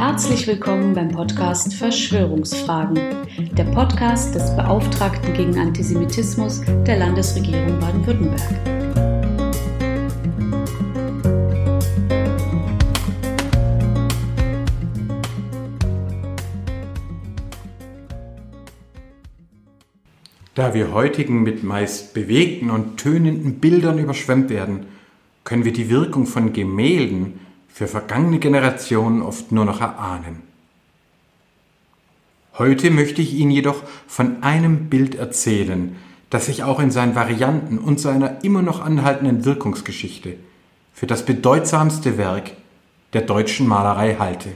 Herzlich willkommen beim Podcast Verschwörungsfragen, der Podcast des Beauftragten gegen Antisemitismus der Landesregierung Baden-Württemberg. Da wir heutigen mit meist bewegten und tönenden Bildern überschwemmt werden, können wir die Wirkung von Gemälden für vergangene Generationen oft nur noch erahnen. Heute möchte ich Ihnen jedoch von einem Bild erzählen, das ich auch in seinen Varianten und seiner immer noch anhaltenden Wirkungsgeschichte für das bedeutsamste Werk der deutschen Malerei halte.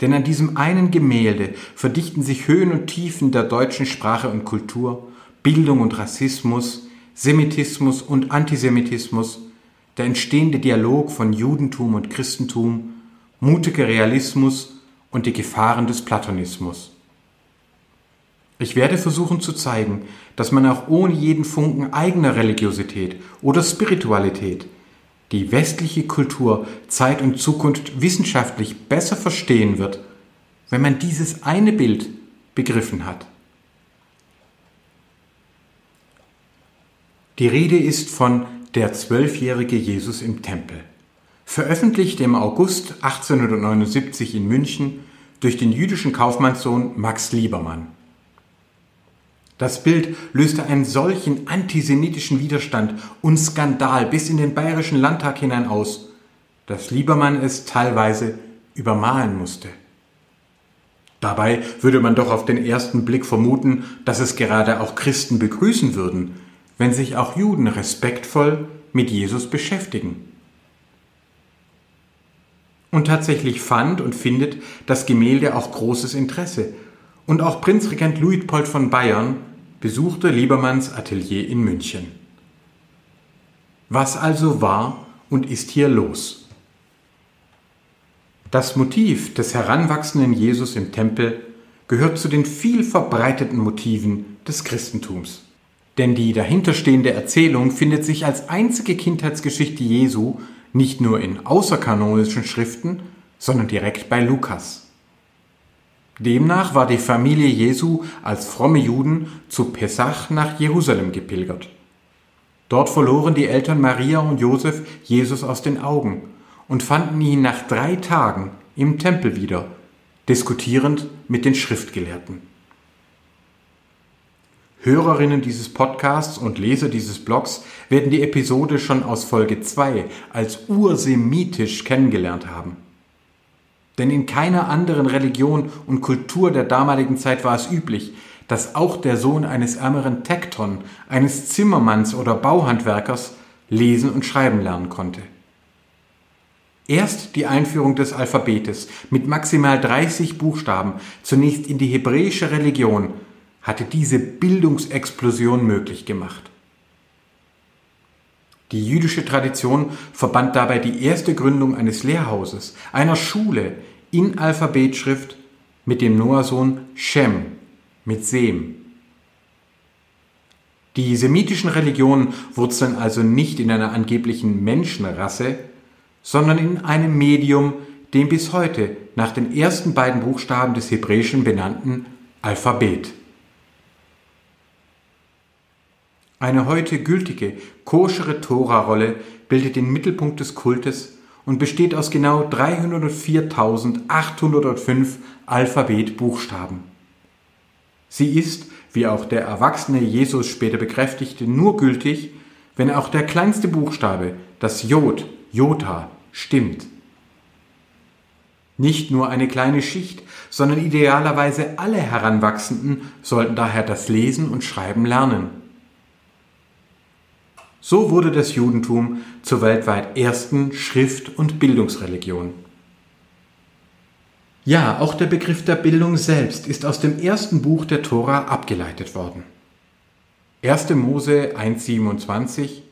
Denn an diesem einen Gemälde verdichten sich Höhen und Tiefen der deutschen Sprache und Kultur, Bildung und Rassismus, Semitismus und Antisemitismus, der entstehende Dialog von Judentum und Christentum, mutiger Realismus und die Gefahren des Platonismus. Ich werde versuchen zu zeigen, dass man auch ohne jeden Funken eigener Religiosität oder Spiritualität die westliche Kultur Zeit und Zukunft wissenschaftlich besser verstehen wird, wenn man dieses eine Bild begriffen hat. Die Rede ist von Der zwölfjährige Jesus im Tempel, veröffentlicht im August 1879 in München durch den jüdischen Kaufmannssohn Max Liebermann. Das Bild löste einen solchen antisemitischen Widerstand und Skandal bis in den bayerischen Landtag hinein aus, dass Liebermann es teilweise übermalen musste. Dabei würde man doch auf den ersten Blick vermuten, dass es gerade auch Christen begrüßen würden, wenn sich auch Juden respektvoll mit Jesus beschäftigen. Und tatsächlich fand und findet das Gemälde auch großes Interesse und auch Prinzregent Luitpold von Bayern besuchte Liebermanns Atelier in München. Was also war und ist hier los? Das Motiv des heranwachsenden Jesus im Tempel gehört zu den viel verbreiteten Motiven des Christentums. Denn die dahinterstehende Erzählung findet sich als einzige Kindheitsgeschichte Jesu nicht nur in außerkanonischen Schriften, sondern direkt bei Lukas. Demnach war die Familie Jesu als fromme Juden zu Pessach nach Jerusalem gepilgert. Dort verloren die Eltern Maria und Josef Jesus aus den Augen und fanden ihn nach drei Tagen im Tempel wieder, diskutierend mit den Schriftgelehrten. Hörerinnen dieses Podcasts und Leser dieses Blogs werden die Episode schon aus Folge 2 als ursemitisch kennengelernt haben. Denn in keiner anderen Religion und Kultur der damaligen Zeit war es üblich, dass auch der Sohn eines ärmeren Tekton, eines Zimmermanns oder Bauhandwerkers lesen und schreiben lernen konnte. Erst die Einführung des Alphabetes mit maximal 30 Buchstaben zunächst in die hebräische Religion hatte diese Bildungsexplosion möglich gemacht. Die jüdische Tradition verband dabei die erste Gründung eines Lehrhauses, einer Schule in Alphabetschrift mit dem Noahsohn Shem, mit Sem. Die semitischen Religionen wurzeln also nicht in einer angeblichen Menschenrasse, sondern in einem Medium, dem bis heute nach den ersten beiden Buchstaben des Hebräischen benannten Alphabet. Eine heute gültige, koschere Tora-Rolle bildet den Mittelpunkt des Kultes und besteht aus genau 304.805 Alphabetbuchstaben. Sie ist, wie auch der erwachsene Jesus später bekräftigte, nur gültig, wenn auch der kleinste Buchstabe, das Jod, Jota, stimmt. Nicht nur eine kleine Schicht, sondern idealerweise alle Heranwachsenden sollten daher das Lesen und Schreiben lernen. So wurde das Judentum zur weltweit ersten Schrift- und Bildungsreligion. Ja, auch der Begriff der Bildung selbst ist aus dem ersten Buch der Tora abgeleitet worden. 1. Mose 1.27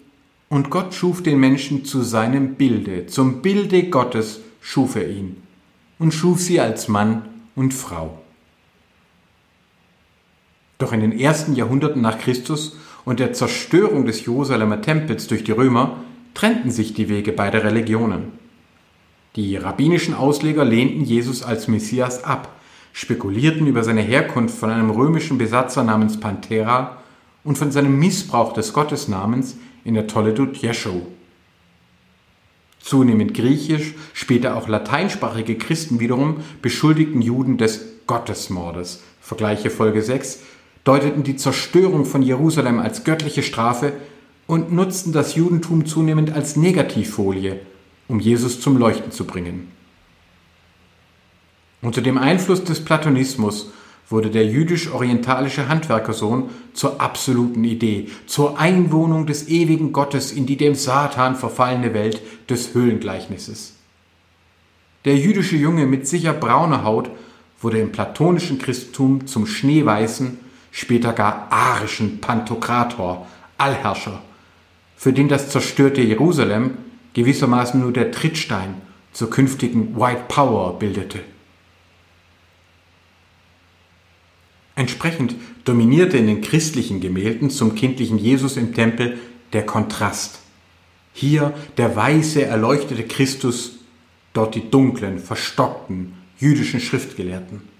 Und Gott schuf den Menschen zu seinem Bilde, zum Bilde Gottes schuf er ihn und schuf sie als Mann und Frau. Doch in den ersten Jahrhunderten nach Christus und der Zerstörung des Jerusalemer Tempels durch die Römer trennten sich die Wege beider Religionen. Die rabbinischen Ausleger lehnten Jesus als Messias ab, spekulierten über seine Herkunft von einem römischen Besatzer namens Panthera und von seinem Missbrauch des Gottesnamens in der Toledot Jeschow. Zunehmend griechisch, später auch lateinsprachige Christen wiederum beschuldigten Juden des Gottesmordes. Vergleiche Folge 6 deuteten die Zerstörung von Jerusalem als göttliche Strafe und nutzten das Judentum zunehmend als Negativfolie, um Jesus zum Leuchten zu bringen. Unter dem Einfluss des Platonismus wurde der jüdisch-orientalische Handwerkersohn zur absoluten Idee, zur Einwohnung des ewigen Gottes in die dem Satan verfallene Welt des Höhlengleichnisses. Der jüdische Junge mit sicher brauner Haut wurde im platonischen Christentum zum schneeweißen, später gar arischen Pantokrator, Allherrscher, für den das zerstörte Jerusalem gewissermaßen nur der Trittstein zur künftigen White Power bildete. Entsprechend dominierte in den christlichen Gemälden zum kindlichen Jesus im Tempel der Kontrast. Hier der weiße, erleuchtete Christus, dort die dunklen, verstockten jüdischen Schriftgelehrten.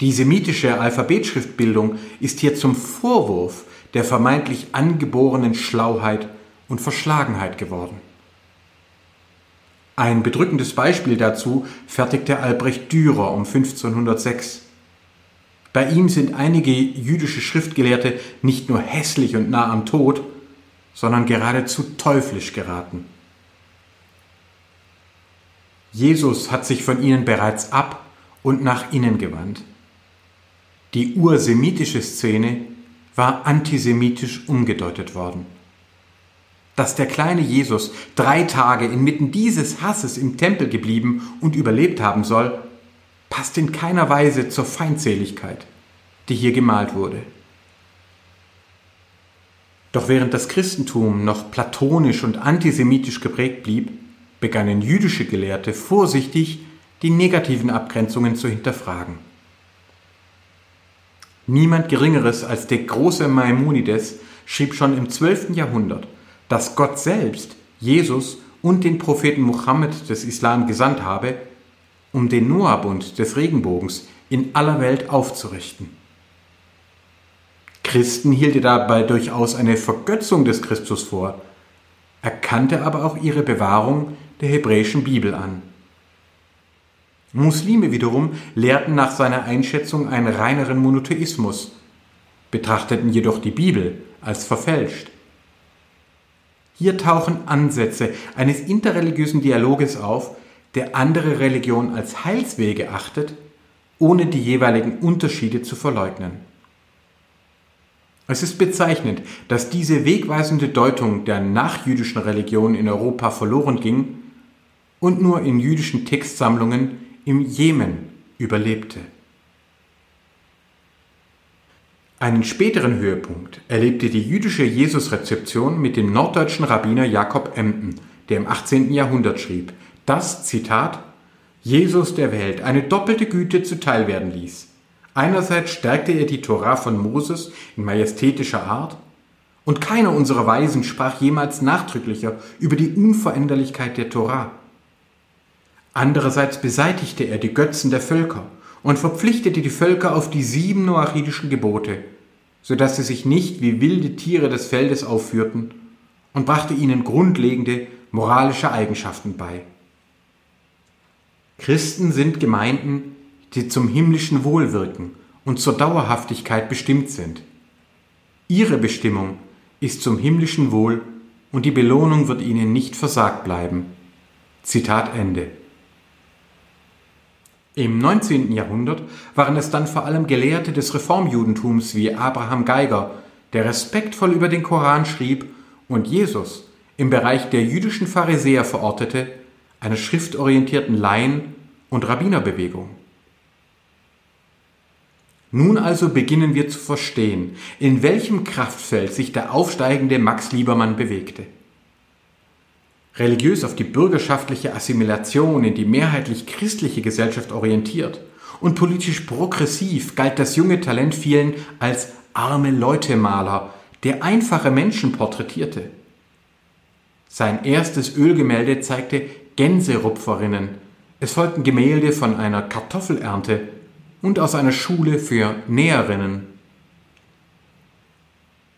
Die semitische Alphabetschriftbildung ist hier zum Vorwurf der vermeintlich angeborenen Schlauheit und Verschlagenheit geworden. Ein bedrückendes Beispiel dazu fertigte Albrecht Dürer um 1506. Bei ihm sind einige jüdische Schriftgelehrte nicht nur hässlich und nah am Tod, sondern geradezu teuflisch geraten. Jesus hat sich von ihnen bereits ab und nach innen gewandt. Die ursemitische Szene war antisemitisch umgedeutet worden. Dass der kleine Jesus drei Tage inmitten dieses Hasses im Tempel geblieben und überlebt haben soll, passt in keiner Weise zur Feindseligkeit, die hier gemalt wurde. Doch während das Christentum noch platonisch und antisemitisch geprägt blieb, begannen jüdische Gelehrte vorsichtig die negativen Abgrenzungen zu hinterfragen. Niemand Geringeres als der große Maimonides schrieb schon im 12. Jahrhundert, dass Gott selbst Jesus und den Propheten Mohammed des Islam gesandt habe, um den Noahbund des Regenbogens in aller Welt aufzurichten. Christen hielt er dabei durchaus eine Vergötzung des Christus vor, erkannte aber auch ihre Bewahrung der hebräischen Bibel an. Muslime wiederum lehrten nach seiner Einschätzung einen reineren Monotheismus, betrachteten jedoch die Bibel als verfälscht. Hier tauchen Ansätze eines interreligiösen Dialoges auf, der andere Religionen als Heilswege achtet, ohne die jeweiligen Unterschiede zu verleugnen. Es ist bezeichnend, dass diese wegweisende Deutung der nachjüdischen Religion in Europa verloren ging und nur in jüdischen Textsammlungen im Jemen überlebte. Einen späteren Höhepunkt erlebte die jüdische Jesusrezeption mit dem norddeutschen Rabbiner Jakob Emden, der im 18. Jahrhundert schrieb, dass, Zitat, Jesus der Welt eine doppelte Güte zuteil werden ließ. Einerseits stärkte er die Tora von Moses in majestätischer Art, und keiner unserer Weisen sprach jemals nachdrücklicher über die Unveränderlichkeit der Tora. Andererseits beseitigte er die Götzen der Völker und verpflichtete die Völker auf die sieben noachidischen Gebote, so dass sie sich nicht wie wilde Tiere des Feldes aufführten und brachte ihnen grundlegende moralische Eigenschaften bei. Christen sind Gemeinden, die zum himmlischen Wohl wirken und zur Dauerhaftigkeit bestimmt sind. Ihre Bestimmung ist zum himmlischen Wohl und die Belohnung wird ihnen nicht versagt bleiben. Zitat Ende. Im 19. Jahrhundert waren es dann vor allem Gelehrte des Reformjudentums wie Abraham Geiger, der respektvoll über den Koran schrieb und Jesus im Bereich der jüdischen Pharisäer verortete, einer schriftorientierten Laien- und Rabbinerbewegung. Nun also beginnen wir zu verstehen, in welchem Kraftfeld sich der aufsteigende Max Liebermann bewegte religiös auf die bürgerschaftliche Assimilation in die mehrheitlich christliche Gesellschaft orientiert und politisch progressiv galt das junge Talent vielen als arme Leute-Maler, der einfache Menschen porträtierte. Sein erstes Ölgemälde zeigte Gänserupferinnen. Es folgten Gemälde von einer Kartoffelernte und aus einer Schule für Näherinnen.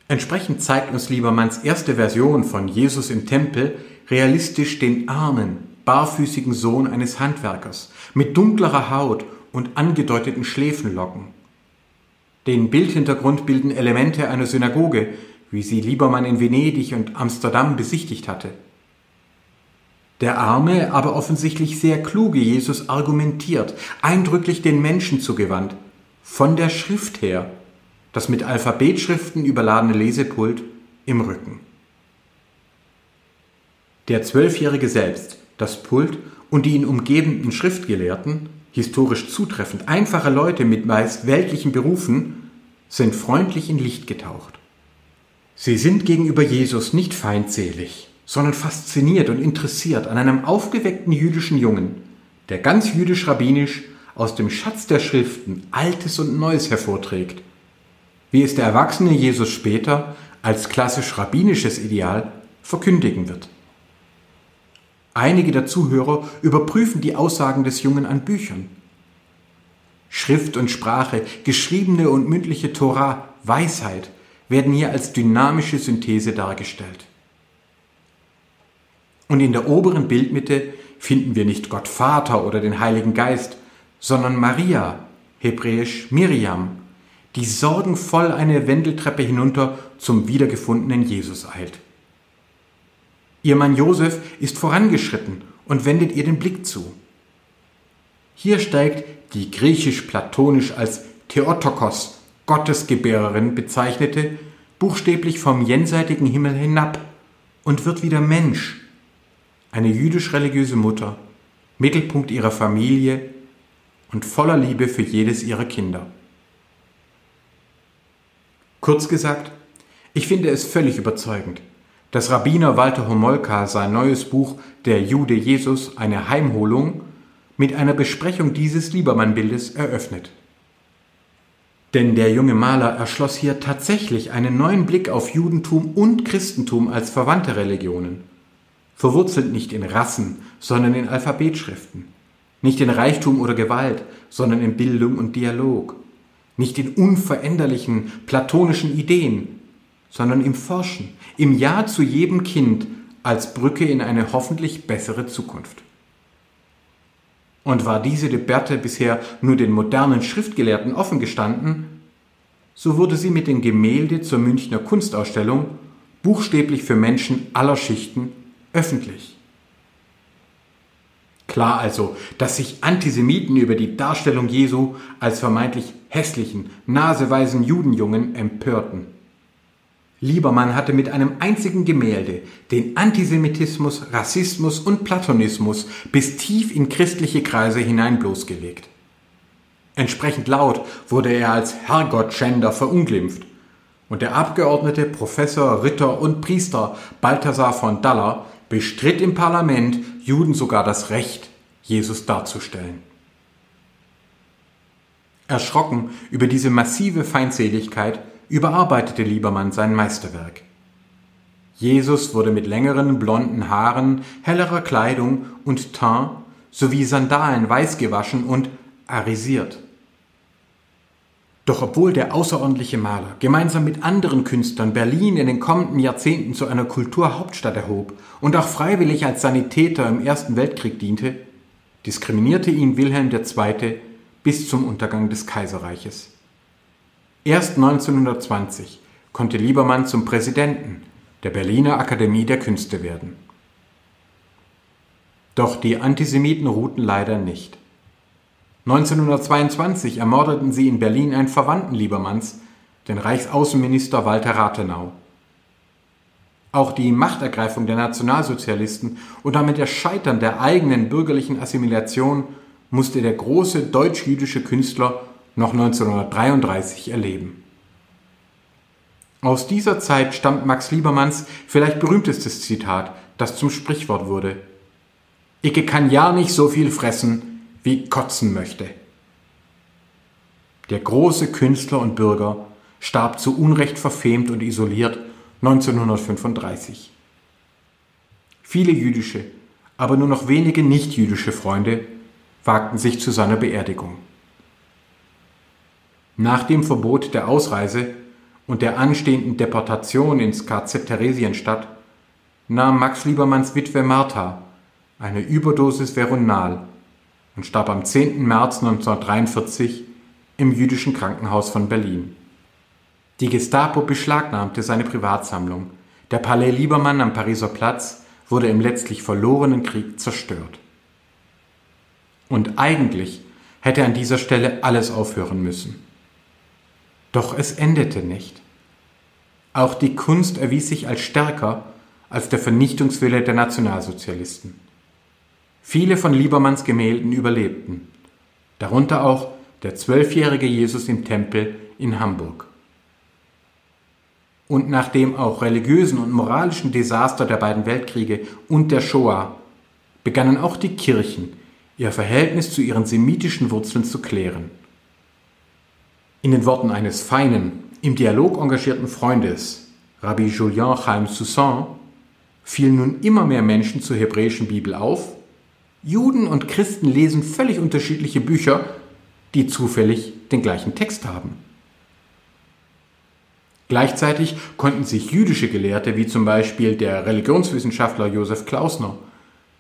Entsprechend zeigt uns Liebermanns erste Version von Jesus im Tempel realistisch den armen, barfüßigen Sohn eines Handwerkers mit dunklerer Haut und angedeuteten Schläfenlocken. Den Bildhintergrund bilden Elemente einer Synagoge, wie sie Liebermann in Venedig und Amsterdam besichtigt hatte. Der arme, aber offensichtlich sehr kluge Jesus argumentiert, eindrücklich den Menschen zugewandt, von der Schrift her, das mit Alphabetschriften überladene Lesepult im Rücken. Der Zwölfjährige selbst, das Pult und die ihn umgebenden Schriftgelehrten, historisch zutreffend einfache Leute mit meist weltlichen Berufen, sind freundlich in Licht getaucht. Sie sind gegenüber Jesus nicht feindselig, sondern fasziniert und interessiert an einem aufgeweckten jüdischen Jungen, der ganz jüdisch-rabbinisch aus dem Schatz der Schriften Altes und Neues hervorträgt, wie es der erwachsene Jesus später als klassisch rabbinisches Ideal verkündigen wird. Einige der Zuhörer überprüfen die Aussagen des Jungen an Büchern. Schrift und Sprache, geschriebene und mündliche Tora, Weisheit, werden hier als dynamische Synthese dargestellt. Und in der oberen Bildmitte finden wir nicht Gott Vater oder den Heiligen Geist, sondern Maria, hebräisch Miriam, die sorgenvoll eine Wendeltreppe hinunter zum wiedergefundenen Jesus eilt. Ihr Mann Josef ist vorangeschritten und wendet ihr den Blick zu. Hier steigt die griechisch-platonisch als Theotokos Gottesgebärerin bezeichnete, buchstäblich vom jenseitigen Himmel hinab und wird wieder Mensch, eine jüdisch-religiöse Mutter, Mittelpunkt ihrer Familie und voller Liebe für jedes ihrer Kinder. Kurz gesagt, ich finde es völlig überzeugend, dass Rabbiner Walter Homolka sein neues Buch Der Jude Jesus, eine Heimholung, mit einer Besprechung dieses Liebermann-Bildes eröffnet. Denn der junge Maler erschloss hier tatsächlich einen neuen Blick auf Judentum und Christentum als verwandte Religionen. Verwurzelt nicht in Rassen, sondern in Alphabetschriften. Nicht in Reichtum oder Gewalt, sondern in Bildung und Dialog. Nicht in unveränderlichen platonischen Ideen, sondern im Forschen, im Ja zu jedem Kind als Brücke in eine hoffentlich bessere Zukunft. Und war diese Debatte bisher nur den modernen Schriftgelehrten offen gestanden, so wurde sie mit den Gemälde zur Münchner Kunstausstellung buchstäblich für Menschen aller Schichten öffentlich. Klar also, dass sich Antisemiten über die Darstellung Jesu als vermeintlich hässlichen, naseweisen Judenjungen empörten. Liebermann hatte mit einem einzigen Gemälde den Antisemitismus, Rassismus und Platonismus bis tief in christliche Kreise hinein bloßgelegt. Entsprechend laut wurde er als Herrgottschänder verunglimpft. Und der Abgeordnete Professor, Ritter und Priester Balthasar von Daller bestritt im Parlament Juden sogar das Recht, Jesus darzustellen. Erschrocken über diese massive Feindseligkeit überarbeitete Liebermann sein Meisterwerk. Jesus wurde mit längeren blonden Haaren, hellerer Kleidung und Teint sowie Sandalen weiß gewaschen und arisiert. Doch obwohl der außerordentliche Maler gemeinsam mit anderen Künstlern Berlin in den kommenden Jahrzehnten zu einer Kulturhauptstadt erhob und auch freiwillig als Sanitäter im Ersten Weltkrieg diente, diskriminierte ihn Wilhelm II. bis zum Untergang des Kaiserreiches. Erst 1920 konnte Liebermann zum Präsidenten der Berliner Akademie der Künste werden. Doch die Antisemiten ruhten leider nicht. 1922 ermordeten sie in Berlin einen Verwandten Liebermanns, den Reichsaußenminister Walter Rathenau. Auch die Machtergreifung der Nationalsozialisten und damit das Scheitern der eigenen bürgerlichen Assimilation musste der große deutsch-jüdische Künstler noch 1933 erleben. Aus dieser Zeit stammt Max Liebermanns vielleicht berühmtestes Zitat, das zum Sprichwort wurde. Icke kann ja nicht so viel fressen, wie kotzen möchte. Der große Künstler und Bürger starb zu Unrecht verfemt und isoliert 1935. Viele jüdische, aber nur noch wenige nichtjüdische Freunde wagten sich zu seiner Beerdigung. Nach dem Verbot der Ausreise und der anstehenden Deportation ins KZ Theresienstadt nahm Max Liebermanns Witwe Martha eine Überdosis Veronal und starb am 10. März 1943 im jüdischen Krankenhaus von Berlin. Die Gestapo beschlagnahmte seine Privatsammlung. Der Palais Liebermann am Pariser Platz wurde im letztlich verlorenen Krieg zerstört. Und eigentlich hätte an dieser Stelle alles aufhören müssen. Doch es endete nicht. Auch die Kunst erwies sich als stärker als der Vernichtungswille der Nationalsozialisten. Viele von Liebermanns Gemälden überlebten, darunter auch der zwölfjährige Jesus im Tempel in Hamburg. Und nach dem auch religiösen und moralischen Desaster der beiden Weltkriege und der Shoah begannen auch die Kirchen ihr Verhältnis zu ihren semitischen Wurzeln zu klären. In den Worten eines feinen, im Dialog engagierten Freundes, Rabbi Julien Chaim Soussan, fielen nun immer mehr Menschen zur hebräischen Bibel auf. Juden und Christen lesen völlig unterschiedliche Bücher, die zufällig den gleichen Text haben. Gleichzeitig konnten sich jüdische Gelehrte wie zum Beispiel der Religionswissenschaftler Josef Klausner,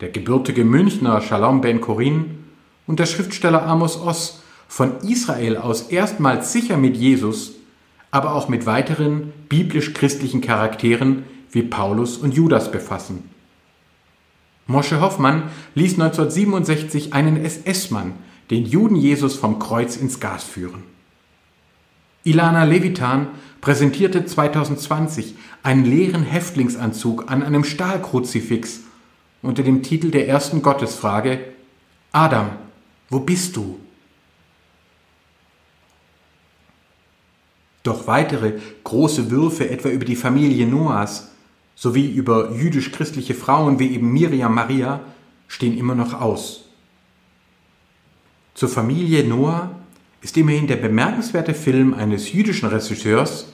der gebürtige Münchner Shalom Ben Korin und der Schriftsteller Amos Oss von Israel aus erstmals sicher mit Jesus, aber auch mit weiteren biblisch-christlichen Charakteren wie Paulus und Judas befassen. Mosche Hoffmann ließ 1967 einen SS-Mann, den Juden Jesus vom Kreuz ins Gas führen. Ilana Levitan präsentierte 2020 einen leeren Häftlingsanzug an einem Stahlkruzifix unter dem Titel der ersten Gottesfrage Adam, wo bist du? Doch weitere große Würfe etwa über die Familie Noahs sowie über jüdisch-christliche Frauen wie eben Miriam Maria stehen immer noch aus. Zur Familie Noah ist immerhin der bemerkenswerte Film eines jüdischen Regisseurs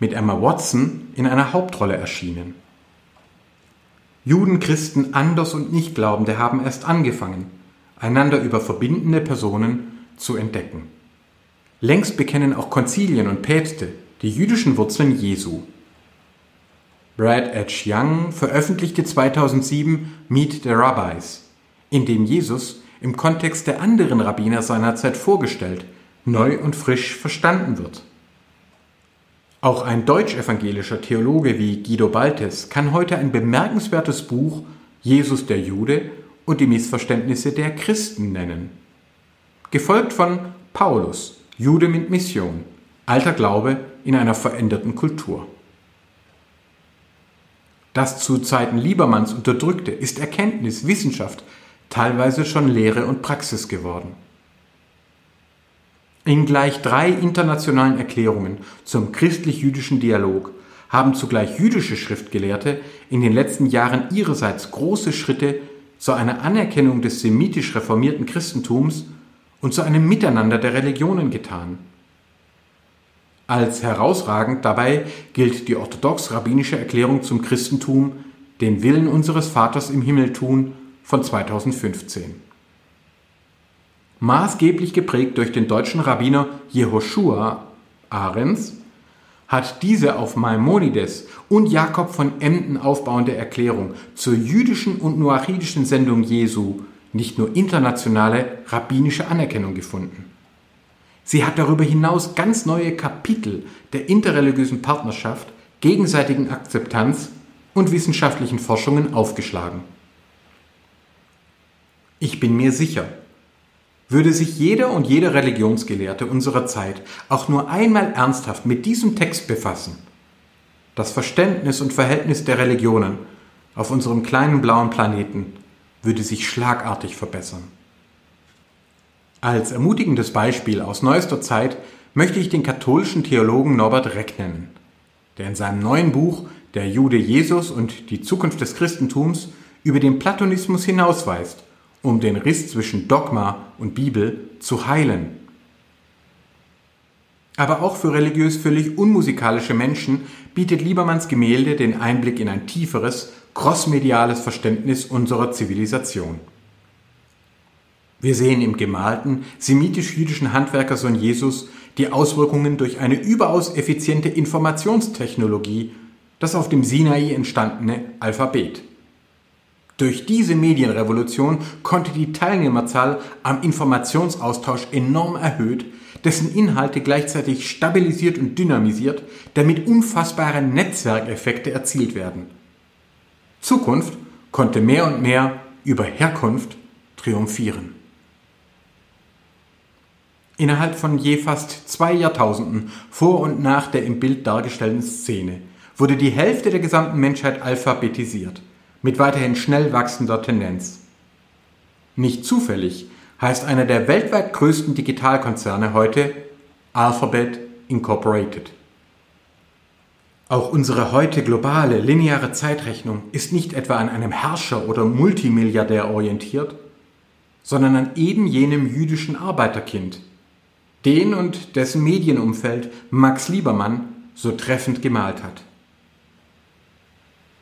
mit Emma Watson in einer Hauptrolle erschienen. Juden, Christen, Anders und Nichtglaubende haben erst angefangen, einander über verbindende Personen zu entdecken. Längst bekennen auch Konzilien und Päpste die jüdischen Wurzeln Jesu. Brad H. Young veröffentlichte 2007 Meet the Rabbis, in dem Jesus im Kontext der anderen Rabbiner seiner Zeit vorgestellt, neu und frisch verstanden wird. Auch ein deutsch-evangelischer Theologe wie Guido Baltes kann heute ein bemerkenswertes Buch Jesus der Jude und die Missverständnisse der Christen nennen. Gefolgt von Paulus, Jude mit Mission, alter Glaube in einer veränderten Kultur. Das zu Zeiten Liebermanns unterdrückte ist Erkenntnis, Wissenschaft, teilweise schon Lehre und Praxis geworden. In gleich drei internationalen Erklärungen zum christlich-jüdischen Dialog haben zugleich jüdische Schriftgelehrte in den letzten Jahren ihrerseits große Schritte zu einer Anerkennung des semitisch reformierten Christentums und zu einem Miteinander der Religionen getan. Als herausragend dabei gilt die orthodox-rabbinische Erklärung zum Christentum, den Willen unseres Vaters im Himmel tun, von 2015. Maßgeblich geprägt durch den deutschen Rabbiner Jehoshua Ahrens hat diese auf Maimonides und Jakob von Emden aufbauende Erklärung zur jüdischen und noachidischen Sendung Jesu nicht nur internationale rabbinische Anerkennung gefunden. Sie hat darüber hinaus ganz neue Kapitel der interreligiösen Partnerschaft, gegenseitigen Akzeptanz und wissenschaftlichen Forschungen aufgeschlagen. Ich bin mir sicher, würde sich jeder und jede Religionsgelehrte unserer Zeit auch nur einmal ernsthaft mit diesem Text befassen, das Verständnis und Verhältnis der Religionen auf unserem kleinen blauen Planeten würde sich schlagartig verbessern. Als ermutigendes Beispiel aus neuester Zeit möchte ich den katholischen Theologen Norbert Reck nennen, der in seinem neuen Buch Der Jude Jesus und die Zukunft des Christentums über den Platonismus hinausweist, um den Riss zwischen Dogma und Bibel zu heilen. Aber auch für religiös völlig unmusikalische Menschen bietet Liebermanns Gemälde den Einblick in ein tieferes, crossmediales Verständnis unserer Zivilisation. Wir sehen im gemalten, semitisch-jüdischen Handwerkersohn Jesus die Auswirkungen durch eine überaus effiziente Informationstechnologie, das auf dem Sinai entstandene Alphabet. Durch diese Medienrevolution konnte die Teilnehmerzahl am Informationsaustausch enorm erhöht, dessen Inhalte gleichzeitig stabilisiert und dynamisiert, damit unfassbare Netzwerkeffekte erzielt werden. Zukunft konnte mehr und mehr über Herkunft triumphieren. Innerhalb von je fast zwei Jahrtausenden vor und nach der im Bild dargestellten Szene wurde die Hälfte der gesamten Menschheit alphabetisiert mit weiterhin schnell wachsender Tendenz. Nicht zufällig heißt einer der weltweit größten Digitalkonzerne heute Alphabet Incorporated. Auch unsere heute globale lineare Zeitrechnung ist nicht etwa an einem Herrscher oder Multimilliardär orientiert, sondern an eben jenem jüdischen Arbeiterkind, den und dessen Medienumfeld Max Liebermann so treffend gemalt hat.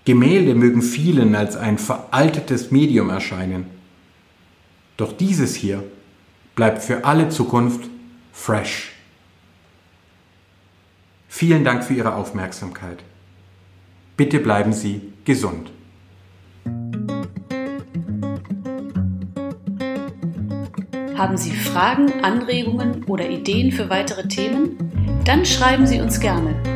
Gemälde mögen vielen als ein veraltetes Medium erscheinen. Doch dieses hier bleibt für alle Zukunft fresh. Vielen Dank für Ihre Aufmerksamkeit. Bitte bleiben Sie gesund. Haben Sie Fragen, Anregungen oder Ideen für weitere Themen? Dann schreiben Sie uns gerne